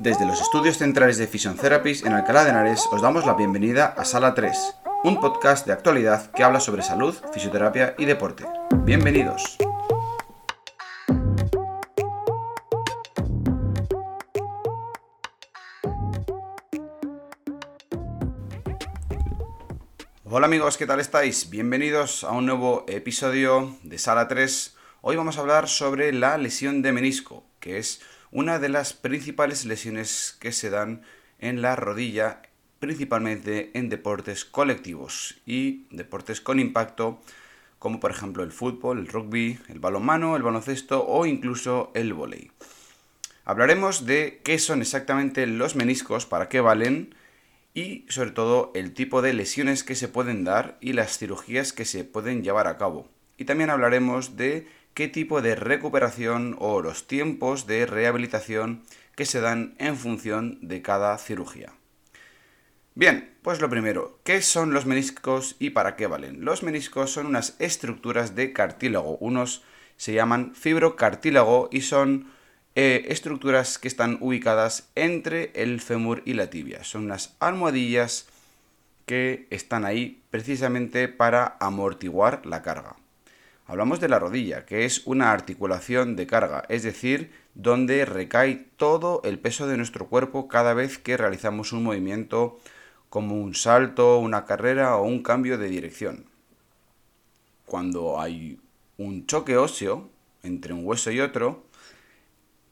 Desde los estudios centrales de Fission Therapies en Alcalá de Henares os damos la bienvenida a Sala 3, un podcast de actualidad que habla sobre salud, fisioterapia y deporte. Bienvenidos. Hola amigos, ¿qué tal estáis? Bienvenidos a un nuevo episodio de Sala 3. Hoy vamos a hablar sobre la lesión de menisco, que es una de las principales lesiones que se dan en la rodilla, principalmente en deportes colectivos y deportes con impacto, como por ejemplo el fútbol, el rugby, el balonmano, el baloncesto o incluso el vóley. Hablaremos de qué son exactamente los meniscos, para qué valen, y sobre todo el tipo de lesiones que se pueden dar y las cirugías que se pueden llevar a cabo. Y también hablaremos de qué tipo de recuperación o los tiempos de rehabilitación que se dan en función de cada cirugía. Bien, pues lo primero, ¿qué son los meniscos y para qué valen? Los meniscos son unas estructuras de cartílago, unos se llaman fibrocartílago y son eh, estructuras que están ubicadas entre el fémur y la tibia. Son unas almohadillas que están ahí precisamente para amortiguar la carga. Hablamos de la rodilla, que es una articulación de carga, es decir, donde recae todo el peso de nuestro cuerpo cada vez que realizamos un movimiento como un salto, una carrera o un cambio de dirección. Cuando hay un choque óseo entre un hueso y otro,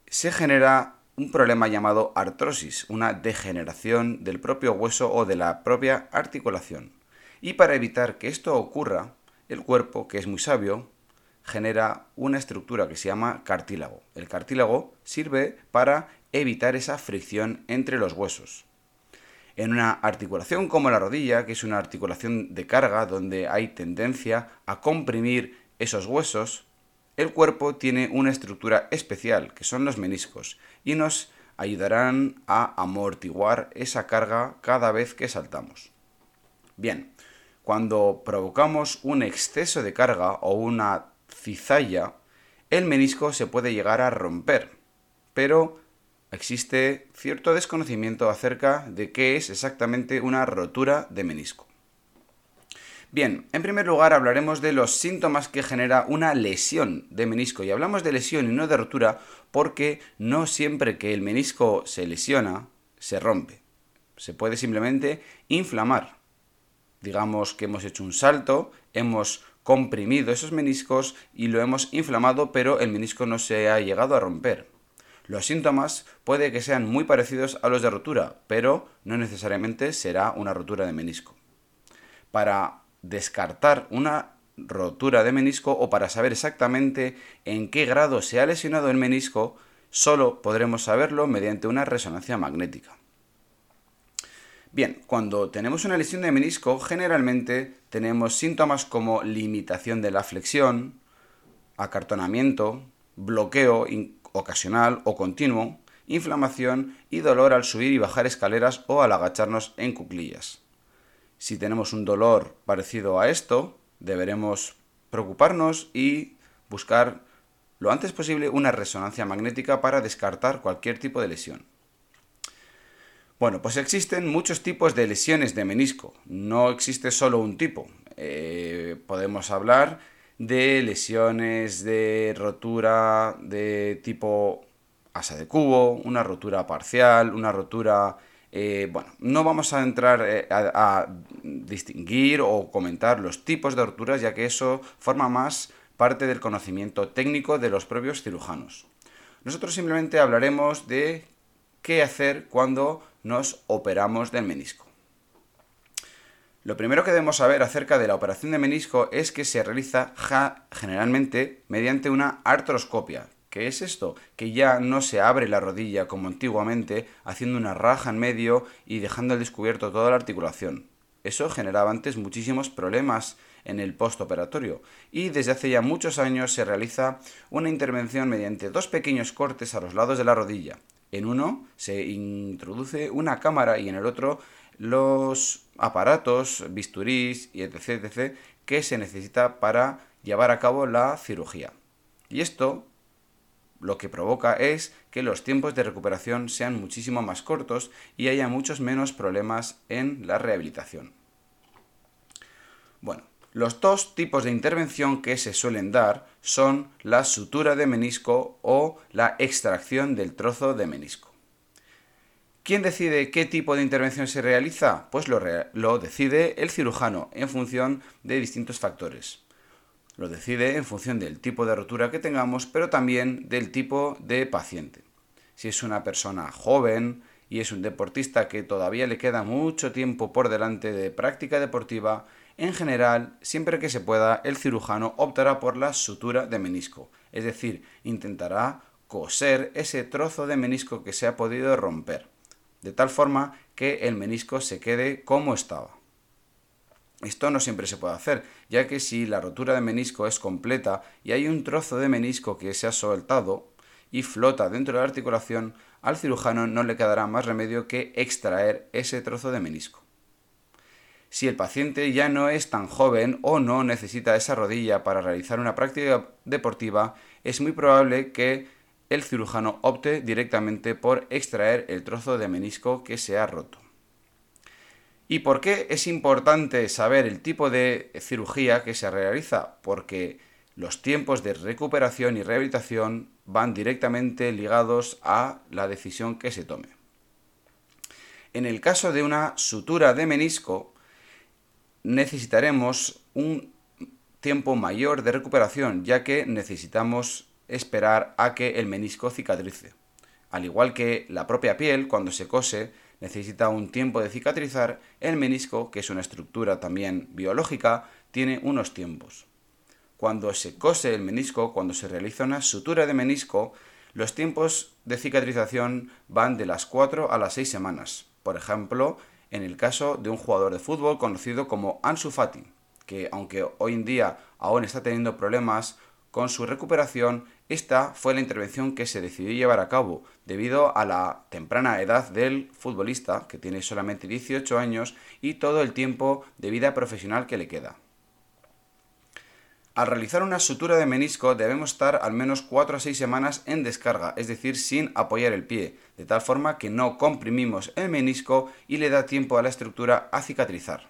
se genera un problema llamado artrosis, una degeneración del propio hueso o de la propia articulación. Y para evitar que esto ocurra, el cuerpo, que es muy sabio, genera una estructura que se llama cartílago. El cartílago sirve para evitar esa fricción entre los huesos. En una articulación como la rodilla, que es una articulación de carga donde hay tendencia a comprimir esos huesos, el cuerpo tiene una estructura especial, que son los meniscos, y nos ayudarán a amortiguar esa carga cada vez que saltamos. Bien, cuando provocamos un exceso de carga o una cizalla, el menisco se puede llegar a romper, pero existe cierto desconocimiento acerca de qué es exactamente una rotura de menisco. Bien, en primer lugar hablaremos de los síntomas que genera una lesión de menisco. Y hablamos de lesión y no de rotura porque no siempre que el menisco se lesiona, se rompe. Se puede simplemente inflamar. Digamos que hemos hecho un salto, hemos comprimido esos meniscos y lo hemos inflamado, pero el menisco no se ha llegado a romper. Los síntomas puede que sean muy parecidos a los de rotura, pero no necesariamente será una rotura de menisco. Para descartar una rotura de menisco o para saber exactamente en qué grado se ha lesionado el menisco, solo podremos saberlo mediante una resonancia magnética. Bien, cuando tenemos una lesión de menisco, generalmente tenemos síntomas como limitación de la flexión, acartonamiento, bloqueo ocasional o continuo, inflamación y dolor al subir y bajar escaleras o al agacharnos en cuclillas. Si tenemos un dolor parecido a esto, deberemos preocuparnos y buscar lo antes posible una resonancia magnética para descartar cualquier tipo de lesión. Bueno, pues existen muchos tipos de lesiones de menisco, no existe solo un tipo. Eh, podemos hablar de lesiones de rotura de tipo asa de cubo, una rotura parcial, una rotura eh, bueno, no vamos a entrar eh, a, distinguir o comentar los tipos de roturas, ya que eso forma más parte del conocimiento técnico de los propios cirujanos. Nosotros simplemente hablaremos de qué hacer cuando nos operamos del menisco. Lo primero que debemos saber acerca de la operación de menisco es que se realiza generalmente mediante una artroscopia, ¿Qué es esto? Que ya no se abre la rodilla como antiguamente, haciendo una raja en medio y dejando al descubierto toda la articulación. Eso generaba antes muchísimos problemas en el postoperatorio y desde hace ya muchos años se realiza una intervención mediante dos pequeños cortes a los lados de la rodilla. En uno se introduce una cámara y en el otro los aparatos, bisturís y etc, etc que se necesita para llevar a cabo la cirugía. Y esto lo que provoca es que los tiempos de recuperación sean muchísimo más cortos y haya muchos menos problemas en la rehabilitación. Bueno, los dos tipos de intervención que se suelen dar son la sutura de menisco o la extracción del trozo de menisco. ¿Quién decide qué tipo de intervención se realiza? Pues lo, decide el cirujano en función de distintos factores. Lo decide en función del tipo de rotura que tengamos, pero también del tipo de paciente. Si es una persona joven y es un deportista que todavía le queda mucho tiempo por delante de práctica deportiva, en general, siempre que se pueda, el cirujano optará por la sutura de menisco, es decir, intentará coser ese trozo de menisco que se ha podido romper, de tal forma que el menisco se quede como estaba. Esto no siempre se puede hacer, ya que si la rotura de menisco es completa y hay un trozo de menisco que se ha soltado y flota dentro de la articulación, al cirujano no le quedará más remedio que extraer ese trozo de menisco. Si el paciente ya no es tan joven o no necesita esa rodilla para realizar una práctica deportiva, es muy probable que el cirujano opte directamente por extraer el trozo de menisco que se ha roto. ¿Y por qué es importante saber el tipo de cirugía que se realiza? Porque los tiempos de recuperación y rehabilitación van directamente ligados a la decisión que se tome. En el caso de una sutura de menisco, necesitaremos un tiempo mayor de recuperación, ya que necesitamos esperar a que el menisco cicatrice. Al igual que la propia piel, cuando se cose, necesita un tiempo de cicatrizar, el menisco, que es una estructura también biológica, tiene unos tiempos. Cuando se cose el menisco, cuando se realiza una sutura de menisco, los tiempos de cicatrización van de las 4 a las 6 semanas. Por ejemplo, en el caso de un jugador de fútbol conocido como Ansu Fati, que aunque hoy en día aún está teniendo problemas con su recuperación, esta fue la intervención que se decidió llevar a cabo debido a la temprana edad del futbolista, que tiene solamente 18 años, y todo el tiempo de vida profesional que le queda. Al realizar una sutura de menisco debemos estar al menos 4 a 6 semanas en descarga, es decir, sin apoyar el pie, de tal forma que no comprimimos el menisco y le da tiempo a la estructura a cicatrizar.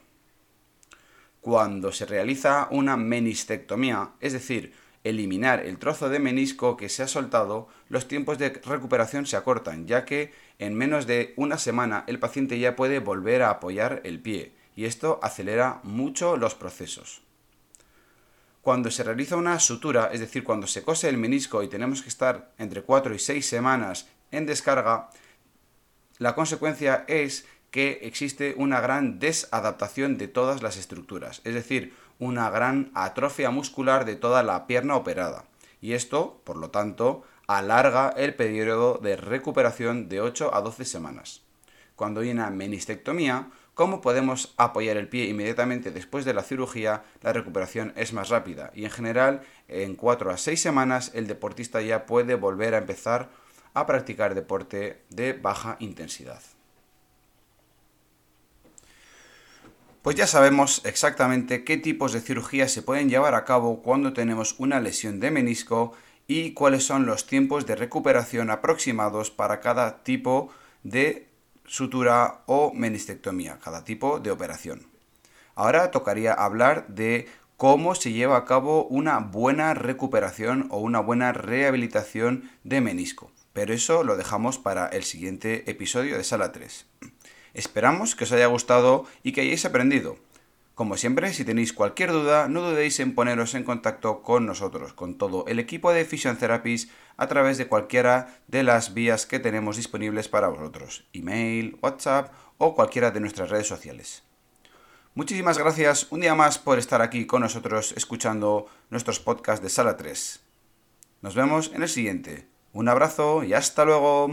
Cuando se realiza una menistectomía, es decir, eliminar el trozo de menisco que se ha soltado, los tiempos de recuperación se acortan, ya que en menos de una semana el paciente ya puede volver a apoyar el pie, y esto acelera mucho los procesos. Cuando se realiza una sutura, es decir, cuando se cose el menisco y tenemos que estar entre 4 y 6 semanas en descarga, la consecuencia es que existe una gran desadaptación de todas las estructuras, es decir, una gran atrofia muscular de toda la pierna operada. Y esto, por lo tanto, alarga el periodo de recuperación de 8 a 12 semanas. Cuando hay una menistectomía, como podemos apoyar el pie inmediatamente después de la cirugía, la recuperación es más rápida y en general en 4 a 6 semanas el deportista ya puede volver a empezar a practicar deporte de baja intensidad. Pues ya sabemos exactamente qué tipos de cirugías se pueden llevar a cabo cuando tenemos una lesión de menisco y cuáles son los tiempos de recuperación aproximados para cada tipo de sutura o menistectomía, cada tipo de operación. Ahora tocaría hablar de cómo se lleva a cabo una buena recuperación o una buena rehabilitación de menisco. Pero eso lo dejamos para el siguiente episodio de Sala 3. Esperamos que os haya gustado y que hayáis aprendido. Como siempre, si tenéis cualquier duda, no dudéis en poneros en contacto con nosotros, con todo el equipo de Vision Therapies, a través de cualquiera de las vías que tenemos disponibles para vosotros, email, WhatsApp o cualquiera de nuestras redes sociales. Muchísimas gracias un día más por estar aquí con nosotros escuchando nuestros podcasts de Sala 3. Nos vemos en el siguiente. Un abrazo y hasta luego.